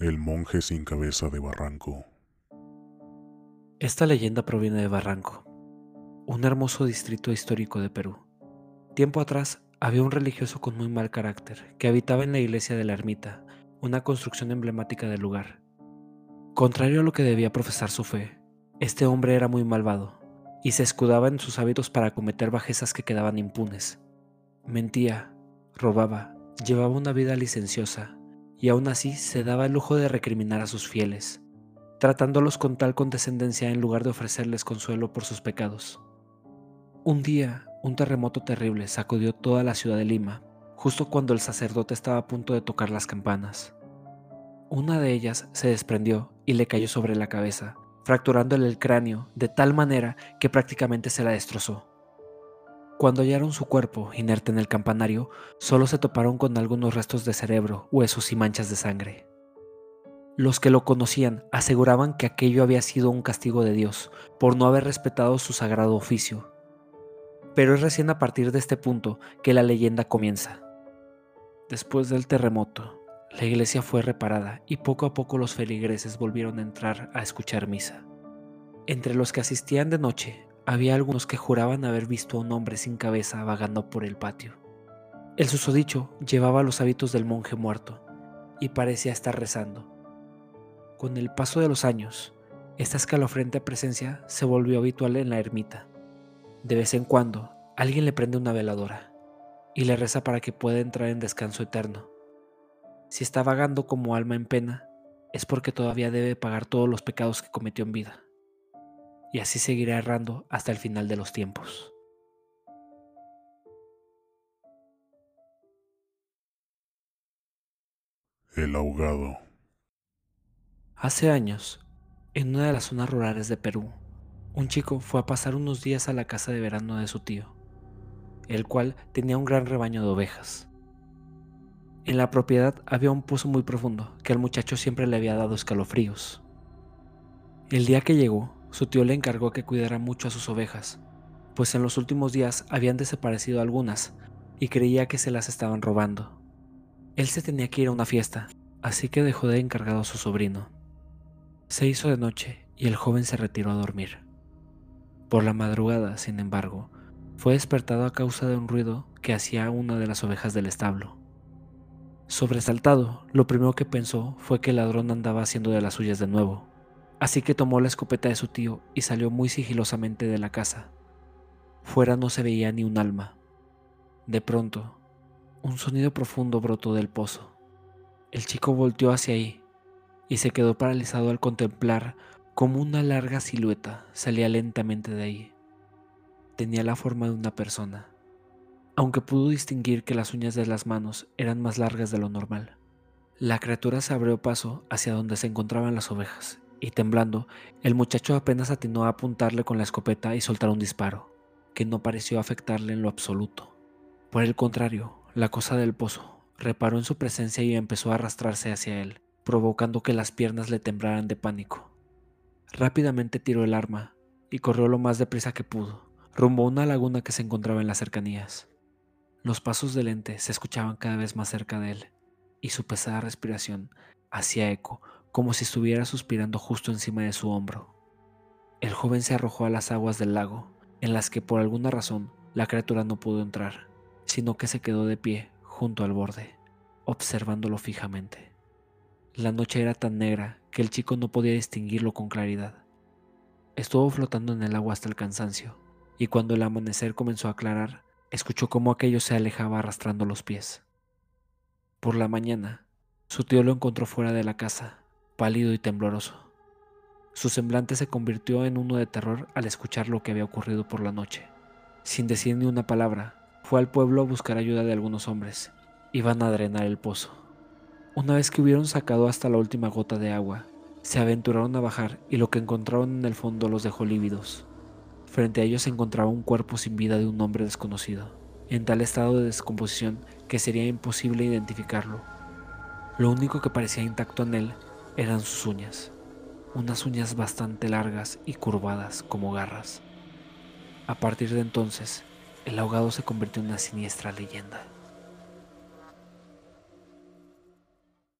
El monje sin cabeza de Barranco. Esta leyenda proviene de Barranco, un hermoso distrito histórico de Perú. Tiempo atrás había un religioso con muy mal carácter que habitaba en la iglesia de la ermita, una construcción emblemática del lugar. Contrario a lo que debía profesar su fe, este hombre era muy malvado y se escudaba en sus hábitos para cometer bajezas que quedaban impunes. Mentía, robaba, llevaba una vida licenciosa y aún así se daba el lujo de recriminar a sus fieles, tratándolos con tal condescendencia en lugar de ofrecerles consuelo por sus pecados. Un día, un terremoto terrible sacudió toda la ciudad de Lima, justo cuando el sacerdote estaba a punto de tocar las campanas. Una de ellas se desprendió y le cayó sobre la cabeza, fracturándole el cráneo de tal manera que prácticamente se la destrozó. Cuando hallaron su cuerpo inerte en el campanario, solo se toparon con algunos restos de cerebro, huesos y manchas de sangre. Los que lo conocían aseguraban que aquello había sido un castigo de Dios por no haber respetado su sagrado oficio. Pero es recién a partir de este punto que la leyenda comienza. Después del terremoto, la iglesia fue reparada y poco a poco los feligreses volvieron a entrar a escuchar misa. Entre los que asistían de noche había algunos que juraban haber visto a un hombre sin cabeza vagando por el patio. El susodicho llevaba los hábitos del monje muerto y parecía estar rezando. Con el paso de los años, esta escalofriante presencia se volvió habitual en la ermita. De vez en cuando, alguien le prende una veladora y le reza para que pueda entrar en descanso eterno. Si está vagando como alma en pena, es porque todavía debe pagar todos los pecados que cometió en vida y así seguirá errando hasta el final de los tiempos. El ahogado. Hace años, en una de las zonas rurales de Perú, un chico fue a pasar unos días a la casa de verano de su tío, el cual tenía un gran rebaño de ovejas. En la propiedad había un pozo muy profundo que al muchacho siempre le había dado escalofríos. El día que llegó, su tío le encargó que cuidara mucho a sus ovejas, pues en los últimos días habían desaparecido algunas y creía que se las estaban robando. Él se tenía que ir a una fiesta, así que dejó de encargado a su sobrino. Se hizo de noche y el joven se retiró a dormir. Por la madrugada, sin embargo, fue despertado a causa de un ruido que hacía una de las ovejas del establo. Sobresaltado, lo primero que pensó fue que el ladrón andaba haciendo de las suyas de nuevo. Así que tomó la escopeta de su tío y salió muy sigilosamente de la casa. Fuera no se veía ni un alma. De pronto, un sonido profundo brotó del pozo. El chico volteó hacia ahí y se quedó paralizado al contemplar cómo una larga silueta salía lentamente de ahí. Tenía la forma de una persona, aunque pudo distinguir que las uñas de las manos eran más largas de lo normal. La criatura se abrió paso hacia donde se encontraban las ovejas y temblando, el muchacho apenas atinó a apuntarle con la escopeta y soltar un disparo, que no pareció afectarle en lo absoluto. Por el contrario, la cosa del pozo reparó en su presencia y empezó a arrastrarse hacia él, provocando que las piernas le temblaran de pánico. Rápidamente tiró el arma y corrió lo más deprisa que pudo, rumbo a una laguna que se encontraba en las cercanías. Los pasos del ente se escuchaban cada vez más cerca de él, y su pesada respiración hacía eco como si estuviera suspirando justo encima de su hombro. El joven se arrojó a las aguas del lago, en las que por alguna razón la criatura no pudo entrar, sino que se quedó de pie junto al borde, observándolo fijamente. La noche era tan negra que el chico no podía distinguirlo con claridad. Estuvo flotando en el agua hasta el cansancio, y cuando el amanecer comenzó a aclarar, escuchó cómo aquello se alejaba arrastrando los pies. Por la mañana, su tío lo encontró fuera de la casa, pálido y tembloroso. Su semblante se convirtió en uno de terror al escuchar lo que había ocurrido por la noche. Sin decir ni una palabra, fue al pueblo a buscar ayuda de algunos hombres. Iban a drenar el pozo. Una vez que hubieron sacado hasta la última gota de agua, se aventuraron a bajar y lo que encontraron en el fondo los dejó lívidos. Frente a ellos se encontraba un cuerpo sin vida de un hombre desconocido, en tal estado de descomposición que sería imposible identificarlo. Lo único que parecía intacto en él eran sus uñas. unas uñas bastante largas y curvadas como garras. A partir de entonces, el ahogado se convirtió en una siniestra leyenda.